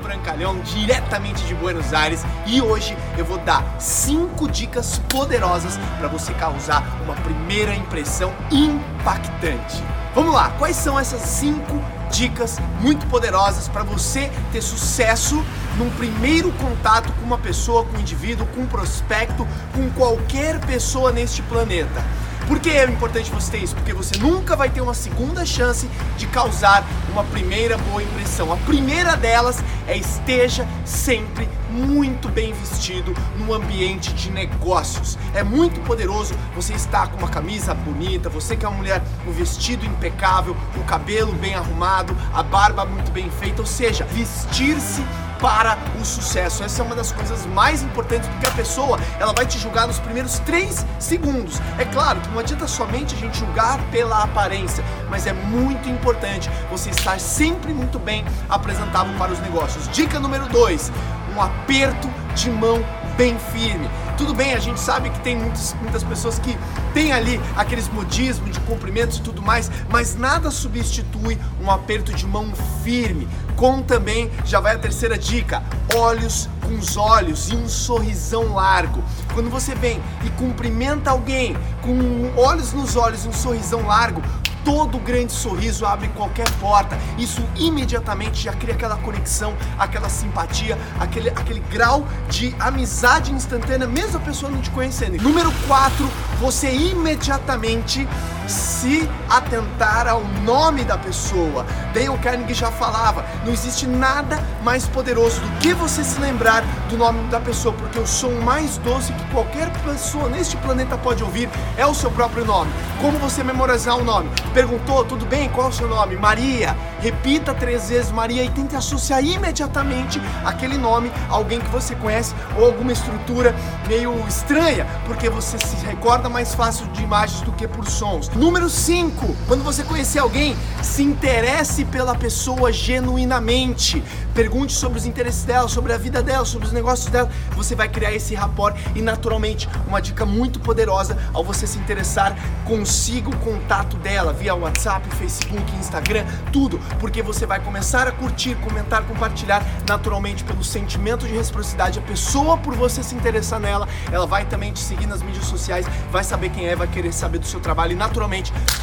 Brancalhão, diretamente de Buenos Aires, e hoje eu vou dar cinco dicas poderosas para você causar uma primeira impressão impactante. Vamos lá, quais são essas cinco dicas muito poderosas para você ter sucesso num primeiro contato com uma pessoa, com um indivíduo, com um prospecto, com qualquer pessoa neste planeta? Por que é importante você ter isso? Porque você nunca vai ter uma segunda chance de causar uma primeira boa impressão. A primeira delas é esteja sempre muito bem vestido no ambiente de negócios. É muito poderoso você estar com uma camisa bonita, você que é uma mulher, um vestido impecável, o cabelo bem arrumado, a barba muito bem feita, ou seja, vestir-se para o sucesso. Essa é uma das coisas mais importantes porque a pessoa ela vai te julgar nos primeiros três segundos. É claro que não adianta somente a gente julgar pela aparência, mas é muito importante você estar sempre muito bem apresentável para os negócios. Dica número dois: um aperto de mão bem firme. Tudo bem, a gente sabe que tem muitas, muitas pessoas que têm ali aqueles modismos de cumprimentos e tudo mais, mas nada substitui um aperto de mão firme. Com também, já vai a terceira dica: olhos com os olhos e um sorrisão largo. Quando você vem e cumprimenta alguém com olhos nos olhos e um sorrisão largo, todo grande sorriso abre qualquer porta. Isso imediatamente já cria aquela conexão, aquela simpatia, aquele, aquele grau de amizade instantânea, mesmo a pessoa não te conhecendo. Número 4, você imediatamente se atentar ao nome da pessoa. Dale Carnegie já falava: não existe nada mais poderoso do que você se lembrar do nome da pessoa, porque o som mais doce que qualquer pessoa neste planeta pode ouvir é o seu próprio nome. Como você memorizar o nome? Perguntou, tudo bem? Qual é o seu nome? Maria. Repita três vezes Maria e tente associar imediatamente aquele nome a alguém que você conhece ou alguma estrutura meio estranha, porque você se recorda mais fácil de imagens do que por sons. Número 5. Quando você conhecer alguém, se interesse pela pessoa genuinamente. Pergunte sobre os interesses dela, sobre a vida dela, sobre os negócios dela. Você vai criar esse rapport e naturalmente uma dica muito poderosa ao você se interessar, consiga o contato dela via WhatsApp, Facebook, Instagram, tudo porque você vai começar a curtir, comentar, compartilhar naturalmente pelo sentimento de reciprocidade. A pessoa, por você se interessar nela, ela vai também te seguir nas mídias sociais, vai saber quem é, vai querer saber do seu trabalho e naturalmente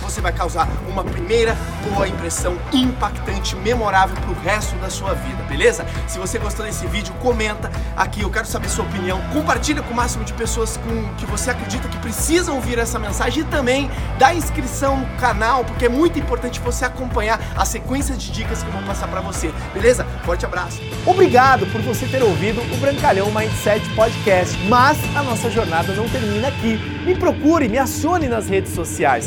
você vai causar uma primeira boa impressão impactante, memorável para o resto da sua vida, beleza? Se você gostou desse vídeo, comenta aqui, eu quero saber sua opinião. Compartilha com o máximo de pessoas com que você acredita que precisam ouvir essa mensagem e também dá inscrição no canal, porque é muito importante você acompanhar a sequência de dicas que eu vou passar para você, beleza? Forte abraço. Obrigado por você ter ouvido o Brancalhão Mindset Podcast, mas a nossa jornada não termina aqui. Me procure, me acione nas redes sociais.